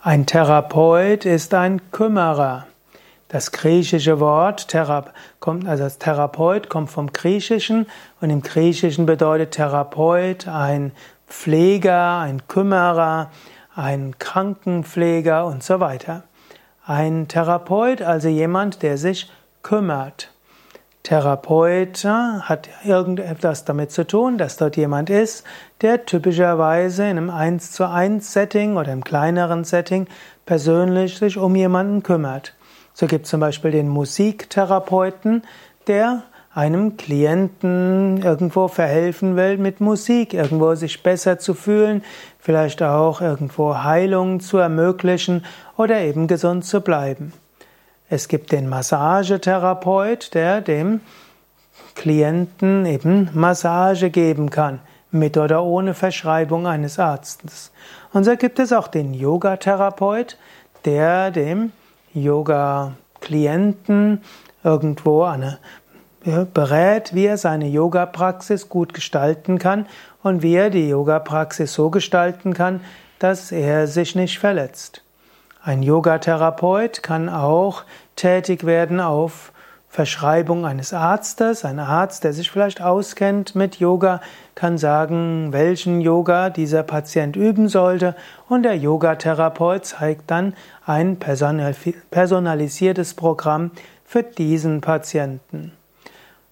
Ein Therapeut ist ein Kümmerer. Das griechische Wort Thera kommt, also das Therapeut kommt vom Griechischen und im Griechischen bedeutet Therapeut ein Pfleger, ein Kümmerer, ein Krankenpfleger und so weiter. Ein Therapeut, also jemand, der sich kümmert. Therapeut hat irgendetwas damit zu tun, dass dort jemand ist, der typischerweise in einem 1 zu 1 Setting oder im kleineren Setting persönlich sich um jemanden kümmert. So gibt es zum Beispiel den Musiktherapeuten, der einem Klienten irgendwo verhelfen will mit Musik, irgendwo sich besser zu fühlen, vielleicht auch irgendwo Heilung zu ermöglichen oder eben gesund zu bleiben. Es gibt den Massagetherapeut, der dem Klienten eben Massage geben kann, mit oder ohne Verschreibung eines Arztes. Und so gibt es auch den Yogatherapeut, der dem Yoga-Klienten irgendwo eine, ja, berät, wie er seine Yoga-Praxis gut gestalten kann und wie er die Yoga-Praxis so gestalten kann, dass er sich nicht verletzt. Ein Yogatherapeut kann auch tätig werden auf Verschreibung eines Arztes. Ein Arzt, der sich vielleicht auskennt mit Yoga, kann sagen, welchen Yoga dieser Patient üben sollte und der Yogatherapeut zeigt dann ein personalisiertes Programm für diesen Patienten.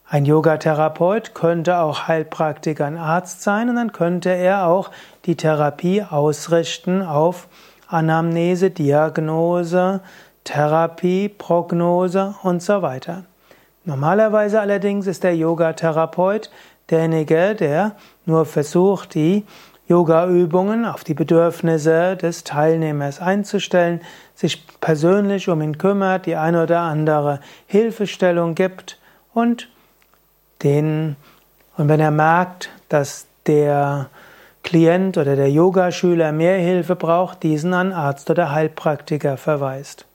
Ein Yogatherapeut könnte auch Heilpraktiker, ein Arzt sein und dann könnte er auch die Therapie ausrichten auf Anamnese, Diagnose, Therapie, Prognose und so weiter. Normalerweise allerdings ist der Yoga-Therapeut derjenige, der nur versucht, die Yoga-Übungen auf die Bedürfnisse des Teilnehmers einzustellen, sich persönlich um ihn kümmert, die eine oder andere Hilfestellung gibt und den, und wenn er merkt, dass der Klient oder der Yogaschüler mehr Hilfe braucht, diesen an Arzt oder Heilpraktiker verweist.